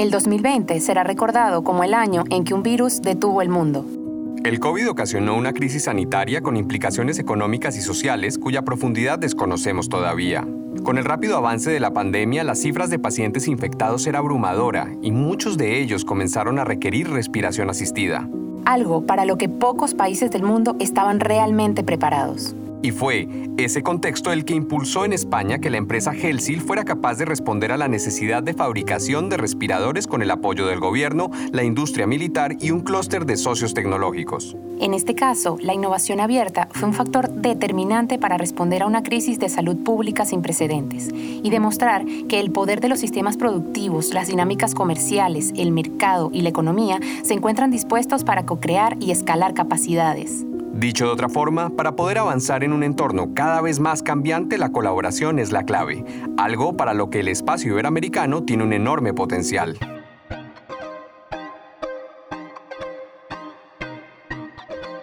El 2020 será recordado como el año en que un virus detuvo el mundo. El COVID ocasionó una crisis sanitaria con implicaciones económicas y sociales cuya profundidad desconocemos todavía. Con el rápido avance de la pandemia, las cifras de pacientes infectados era abrumadora y muchos de ellos comenzaron a requerir respiración asistida. Algo para lo que pocos países del mundo estaban realmente preparados. Y fue ese contexto el que impulsó en España que la empresa Helsil fuera capaz de responder a la necesidad de fabricación de respiradores con el apoyo del gobierno, la industria militar y un clúster de socios tecnológicos. En este caso, la innovación abierta fue un factor determinante para responder a una crisis de salud pública sin precedentes y demostrar que el poder de los sistemas productivos, las dinámicas comerciales, el mercado y la economía se encuentran dispuestos para co-crear y escalar capacidades. Dicho de otra forma, para poder avanzar en un entorno cada vez más cambiante, la colaboración es la clave, algo para lo que el espacio iberoamericano tiene un enorme potencial.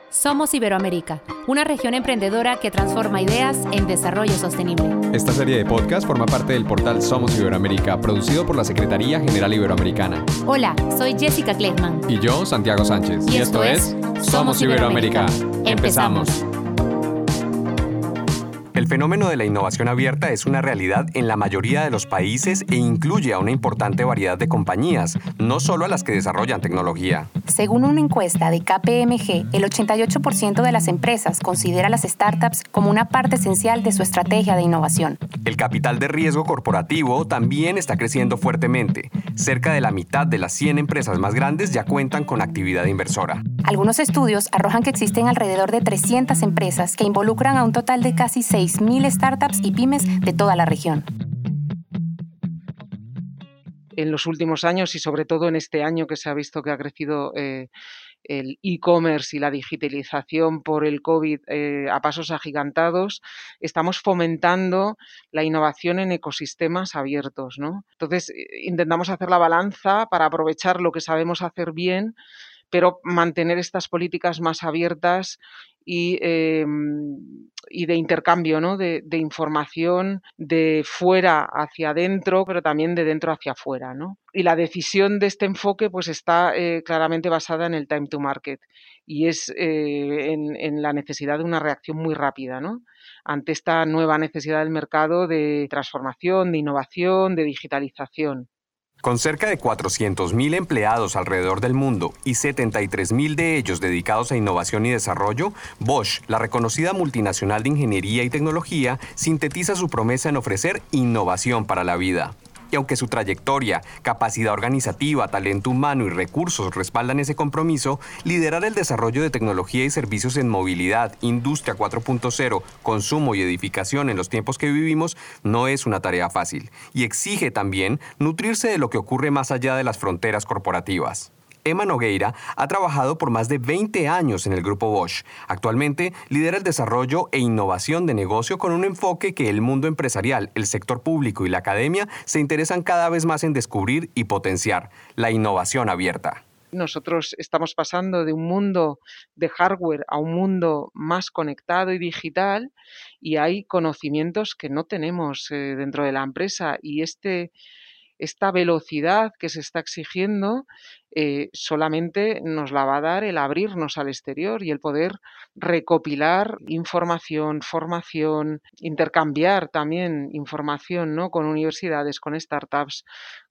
Somos Iberoamérica, una región emprendedora que transforma ideas en desarrollo sostenible. Esta serie de podcast forma parte del portal Somos Iberoamérica, producido por la Secretaría General Iberoamericana. Hola, soy Jessica Kleckman. Y yo, Santiago Sánchez. Y, esto, es Somos Iberoamérica. Empezamos. El fenómeno de la innovación abierta es una realidad en la mayoría de los países e incluye a una importante variedad de compañías, no solo a las que desarrollan tecnología. Según una encuesta de KPMG, el 88% de las empresas considera las startups como una parte esencial de su estrategia de innovación. El capital de riesgo corporativo también está creciendo fuertemente. Cerca de la mitad de las 100 empresas más grandes ya cuentan con actividad inversora. Algunos estudios arrojan que existen alrededor de 300 empresas que involucran a un total de casi 6 6.000 startups y pymes de toda la región. En los últimos años y sobre todo en este año que se ha visto que ha crecido eh, el e-commerce y la digitalización por el COVID eh, a pasos agigantados, estamos fomentando la innovación en ecosistemas abiertos. ¿no? Entonces, eh, intentamos hacer la balanza para aprovechar lo que sabemos hacer bien pero mantener estas políticas más abiertas y, em, de intercambio ¿no? de, información de fuera hacia adentro, pero también de dentro hacia afuera. ¿no? Y la decisión de este enfoque pues, está eh, claramente basada en el time to market y es eh, en, en, la necesidad de una reacción muy rápida ¿no? ante esta nueva necesidad del mercado de transformación, de innovación, de digitalización. Con cerca de 400.000 empleados alrededor del mundo y 73.000 de ellos dedicados a innovación y desarrollo, Bosch, la reconocida multinacional de ingeniería y tecnología, sintetiza su promesa en ofrecer innovación para la vida. Y aunque su trayectoria, capacidad organizativa, talento humano y recursos respaldan ese compromiso, liderar el desarrollo de tecnología y servicios en movilidad, industria 4.0, consumo y edificación en los tiempos que vivimos no es una tarea fácil y exige también nutrirse de lo que ocurre más allá de las fronteras corporativas. Emma Nogueira ha trabajado por más de 20 años en el grupo Bosch. Actualmente lidera el desarrollo e innovación de negocio con un enfoque que el mundo empresarial, el sector público y la academia se interesan cada vez más en descubrir y potenciar, la innovación abierta. Nosotros estamos pasando de un mundo de hardware a un mundo más conectado y digital y hay conocimientos que no tenemos eh, dentro de la empresa y este esta velocidad que se está exigiendo eh, solamente nos la va a dar el abrirnos al exterior y el poder recopilar información, formación, intercambiar también información ¿no? con universidades, con startups,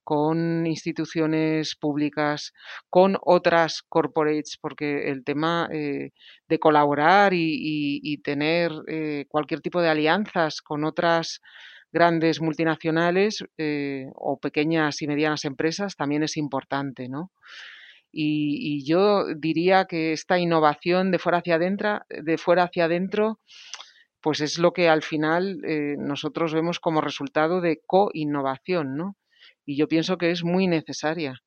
con instituciones públicas, con otras corporates, porque el tema eh, de colaborar y, tener eh, cualquier tipo de alianzas con otras grandes multinacionales eh, o pequeñas y medianas empresas también es importante, ¿no? Y, yo diría que esta innovación de fuera hacia adentro, de fuera hacia adentro, pues es lo que al final eh, nosotros vemos como resultado de co-innovación, ¿no? Y yo pienso que es muy necesaria.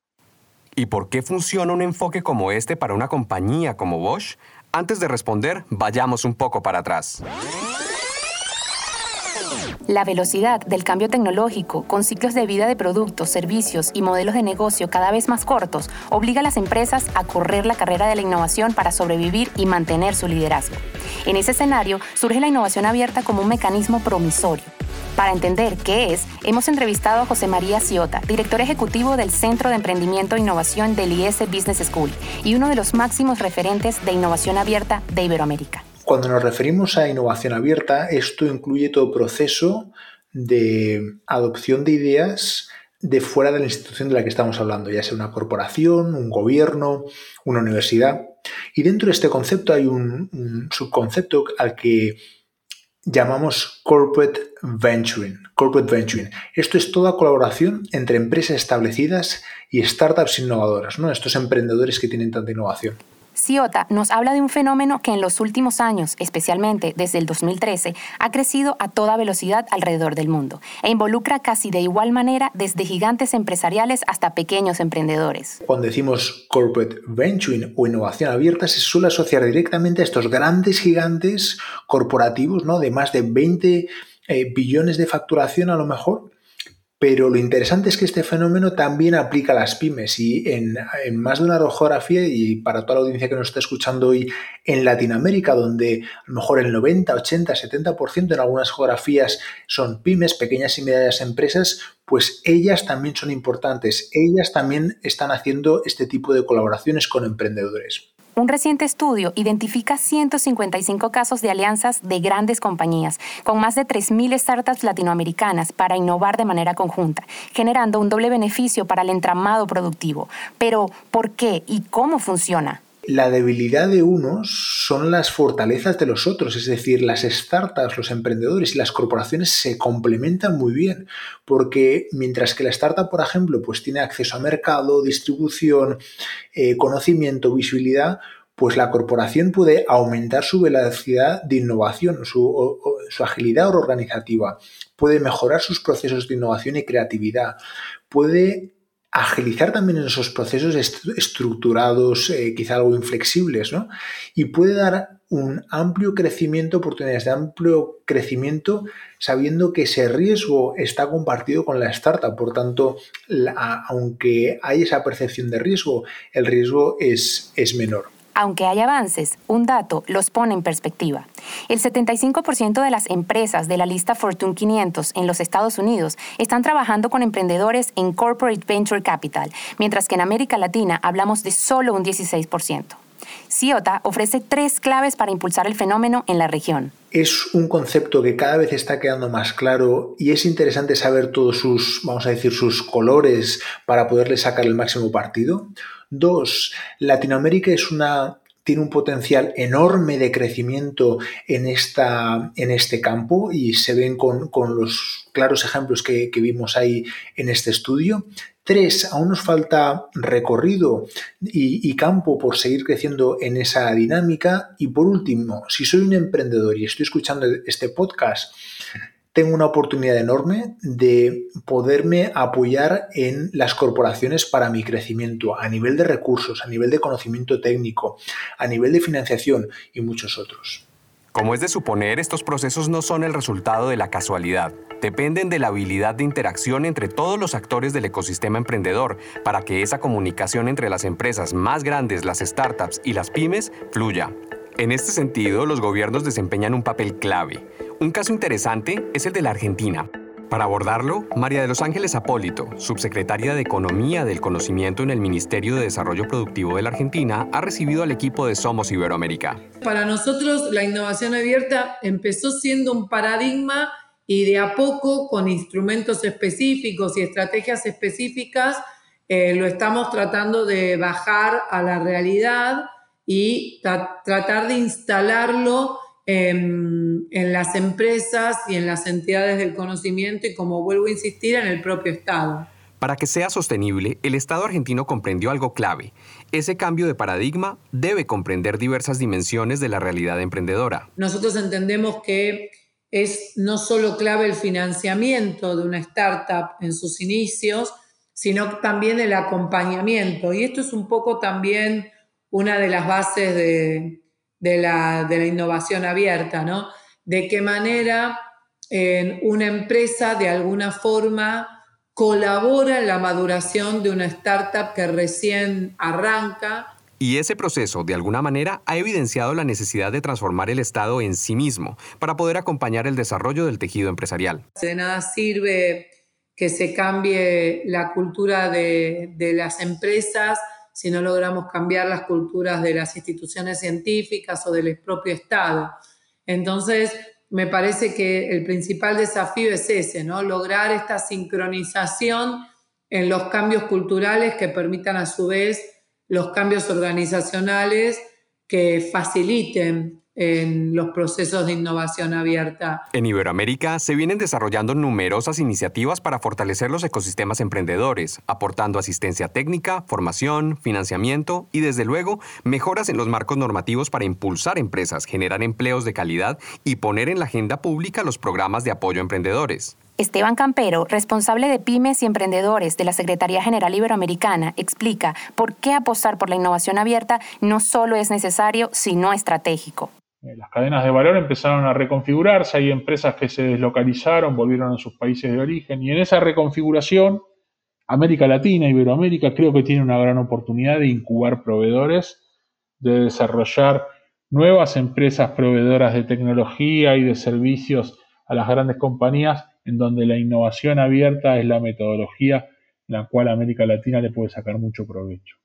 ¿Y por qué funciona un enfoque como este para una compañía como Bosch? Antes de responder, vayamos un poco para atrás. La velocidad del cambio tecnológico, con ciclos de vida de productos, servicios y modelos de negocio cada vez más cortos, obliga a las empresas a correr la carrera de la innovación para sobrevivir y mantener su liderazgo. En ese escenario surge la innovación abierta como un mecanismo promisorio Para entender qué es, hemos entrevistado a José María Ciota, director ejecutivo del Centro de Emprendimiento e Innovación del IES Business School y uno de los máximos referentes de innovación abierta de Iberoamérica. Cuando nos referimos a innovación abierta, esto incluye todo proceso de adopción de ideas de fuera de la institución de la que estamos hablando, ya sea una corporación, un gobierno, una universidad. Y dentro de este concepto hay un, subconcepto al que llamamos corporate venturing. Corporate venturing. Esto es toda colaboración entre empresas establecidas y startups innovadoras, ¿no? Estos emprendedores que tienen tanta innovación. Ciota nos habla de un fenómeno que en los últimos años, especialmente desde el 2013, ha crecido a toda velocidad alrededor del mundo e involucra casi de igual manera desde gigantes empresariales hasta pequeños emprendedores. Cuando decimos corporate venturing o innovación abierta, se suele asociar directamente a estos grandes gigantes corporativos, ¿no? De más de 20 eh, billones de facturación a lo mejor, pero lo interesante es que este fenómeno también aplica a las pymes y en, más de una geografía y para toda la audiencia que nos está escuchando hoy en Latinoamérica, donde a lo mejor el 90, 80, 70% en algunas geografías son pymes, pequeñas y medianas empresas, pues ellas también son importantes. Ellas también están haciendo este tipo de colaboraciones con emprendedores. Un reciente estudio identifica 155 casos de alianzas de grandes compañías, con más de 3.000 startups latinoamericanas para innovar de manera conjunta, generando un doble beneficio para el entramado productivo. Pero, ¿por qué y cómo funciona? La debilidad de unos son las fortalezas de los otros, es decir, las startups, los emprendedores y las corporaciones se complementan muy bien, porque mientras que la startup, por ejemplo, pues tiene acceso a mercado, distribución, eh, conocimiento, visibilidad, pues la corporación puede aumentar su velocidad de innovación, su, su agilidad organizativa, puede mejorar sus procesos de innovación y creatividad, puede agilizar también esos procesos estructurados, eh, quizá algo inflexibles, ¿no? Y puede dar un amplio crecimiento, oportunidades de amplio crecimiento, sabiendo que ese riesgo está compartido con la startup. Por tanto, aunque hay esa percepción de riesgo, el riesgo es, es menor. Aunque hay avances, un dato los pone en perspectiva. El 75% de las empresas de la lista Fortune 500 en los Estados Unidos están trabajando con emprendedores en Corporate Venture Capital, mientras que en América Latina hablamos de solo un 16%. CIOTA ofrece tres claves para impulsar el fenómeno en la región. Es un concepto que cada vez está quedando más claro y es interesante saber todos sus, vamos a decir, sus colores para poderle sacar el máximo partido. Dos, Latinoamérica es una tiene un potencial enorme de crecimiento en, esta, en este campo y se ven con, los claros ejemplos que, vimos ahí en este estudio. Tres, aún nos falta recorrido y, y, campo por seguir creciendo en esa dinámica. Y por último, si soy un emprendedor y estoy escuchando este podcast tengo una oportunidad enorme de poderme apoyar en las corporaciones para mi crecimiento a nivel de recursos, a nivel de conocimiento técnico, a nivel de financiación y muchos otros. Como es de suponer, estos procesos no son el resultado de la casualidad. Dependen de la habilidad de interacción entre todos los actores del ecosistema emprendedor para que esa comunicación entre las empresas más grandes, las startups y las pymes fluya. En este sentido, los gobiernos desempeñan un papel clave. Un caso interesante es el de la Argentina. Para abordarlo, María de los Ángeles Apólito, subsecretaria de Economía del Conocimiento en el Ministerio de Desarrollo Productivo de la Argentina, ha recibido al equipo de Somos Iberoamérica. Para nosotros, la innovación abierta empezó siendo un paradigma y de a poco, con instrumentos específicos y estrategias específicas, eh, lo estamos tratando de bajar a la realidad y tratar de instalarlo en, las empresas y en las entidades del conocimiento y, como vuelvo a insistir, en el propio Estado. Para que sea sostenible, el Estado argentino comprendió algo clave. Ese cambio de paradigma debe comprender diversas dimensiones de la realidad emprendedora. Nosotros entendemos que es no solo clave el financiamiento de una startup en sus inicios, sino también el acompañamiento. Y esto es un poco también una de las bases de, de la, innovación abierta, ¿no? De qué manera una empresa de alguna forma colabora en la maduración de una startup que recién arranca Y ese proceso, de alguna manera, ha evidenciado la necesidad de transformar el Estado en sí mismo para poder acompañar el desarrollo del tejido empresarial. De nada sirve que se cambie la cultura de, de las empresas si no logramos cambiar las culturas de las instituciones científicas o del propio Estado. Entonces, me parece que el principal desafío es ese, ¿no? Lograr esta sincronización en los cambios culturales que permitan a su vez los cambios organizacionales que faciliten en los procesos de innovación abierta. En Iberoamérica se vienen desarrollando numerosas iniciativas para fortalecer los ecosistemas emprendedores, aportando asistencia técnica, formación, financiamiento y desde luego mejoras en los marcos normativos para impulsar empresas, generar empleos de calidad y poner en la agenda pública los programas de apoyo a emprendedores. Esteban Campero, responsable de pymes y emprendedores de la Secretaría General Iberoamericana, explica por qué apostar por la innovación abierta no solo es necesario, sino estratégico. Eh, las cadenas de valor empezaron a reconfigurarse, hay empresas que se deslocalizaron, volvieron a sus países de origen y en esa reconfiguración América Latina, Iberoamérica, creo que tiene una gran oportunidad de incubar proveedores, de desarrollar nuevas empresas proveedoras de tecnología y de servicios a las grandes compañías en donde la innovación abierta es la metodología en la cual América Latina le puede sacar mucho provecho.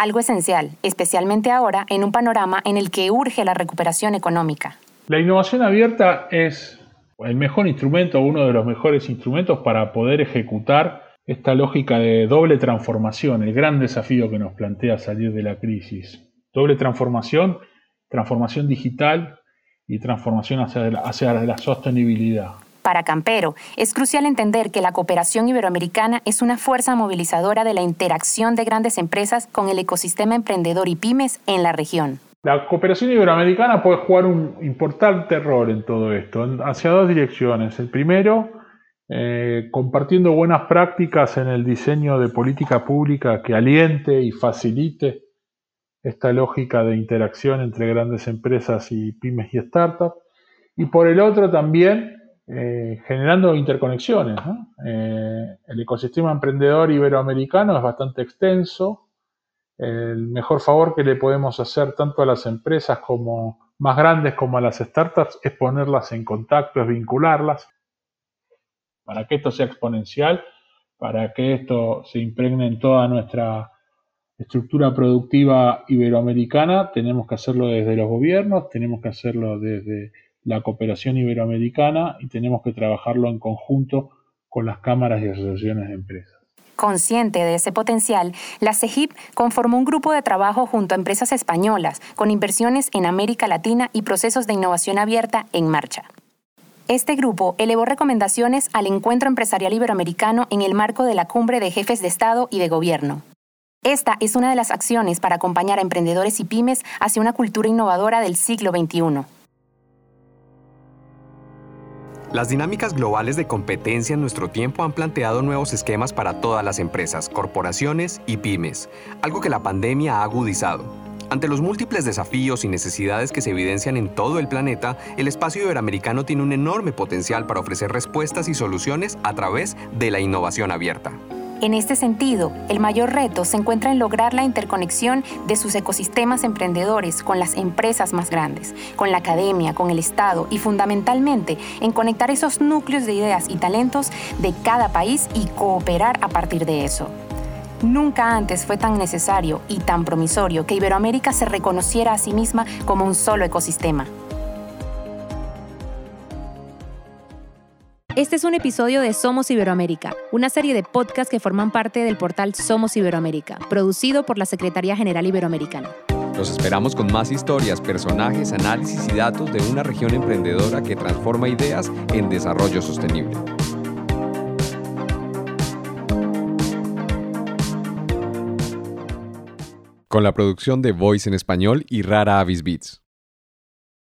Algo esencial, especialmente ahora en un panorama en el que urge la recuperación económica. La innovación abierta es el mejor instrumento, uno de los mejores instrumentos para poder ejecutar esta lógica de doble transformación, el gran desafío que nos plantea salir de la crisis. Doble transformación, transformación digital y transformación hacia hacia la sostenibilidad. Para Campero, es crucial entender que la cooperación iberoamericana es una fuerza movilizadora de la interacción de grandes empresas con el ecosistema emprendedor y pymes en la región. La cooperación iberoamericana puede jugar un importante rol en todo esto, hacia dos direcciones. El primero, eh, compartiendo buenas prácticas en el diseño de política pública que aliente y facilite esta lógica de interacción entre grandes empresas y pymes y startups. Y por el otro también eh, generando interconexiones. Eh, el ecosistema emprendedor iberoamericano es bastante extenso. El mejor favor que le podemos hacer tanto a las empresas como más grandes como a las startups es ponerlas en contacto, es vincularlas, para que esto sea exponencial, para que esto se impregne en toda nuestra estructura productiva iberoamericana, tenemos que hacerlo desde los gobiernos, tenemos que hacerlo desde la cooperación iberoamericana y tenemos que trabajarlo en conjunto con las cámaras y asociaciones de empresas. Consciente de ese potencial, la CEGIP conformó un grupo de trabajo junto a empresas españolas, con inversiones en América Latina y procesos de innovación abierta en marcha. Este grupo elevó recomendaciones al Encuentro Empresarial Iberoamericano en el marco de la Cumbre de Jefes de Estado y de Gobierno. Esta es una de las acciones para acompañar a emprendedores y pymes hacia una cultura innovadora del siglo XXI. Las dinámicas globales de competencia en nuestro tiempo han planteado nuevos esquemas para todas las empresas, corporaciones y pymes, algo que la pandemia ha agudizado. Ante los múltiples desafíos y necesidades que se evidencian en todo el planeta, el espacio iberoamericano tiene un enorme potencial para ofrecer respuestas y soluciones a través de la innovación abierta. En este sentido, el mayor reto se encuentra en lograr la interconexión de sus ecosistemas emprendedores con las empresas más grandes, con la academia, con el Estado y fundamentalmente en conectar esos núcleos de ideas y talentos de cada país y cooperar a partir de eso. Nunca antes fue tan necesario y tan promisorio que Iberoamérica se reconociera a sí misma como un solo ecosistema. Este es un episodio de Somos Iberoamérica, una serie de podcasts que forman parte del portal Somos Iberoamérica, producido por la Secretaría General Iberoamericana. Los esperamos con más historias, personajes, análisis y datos de una región emprendedora que transforma ideas en desarrollo sostenible. Con la producción de Voice en Español y Rara Avis Beats.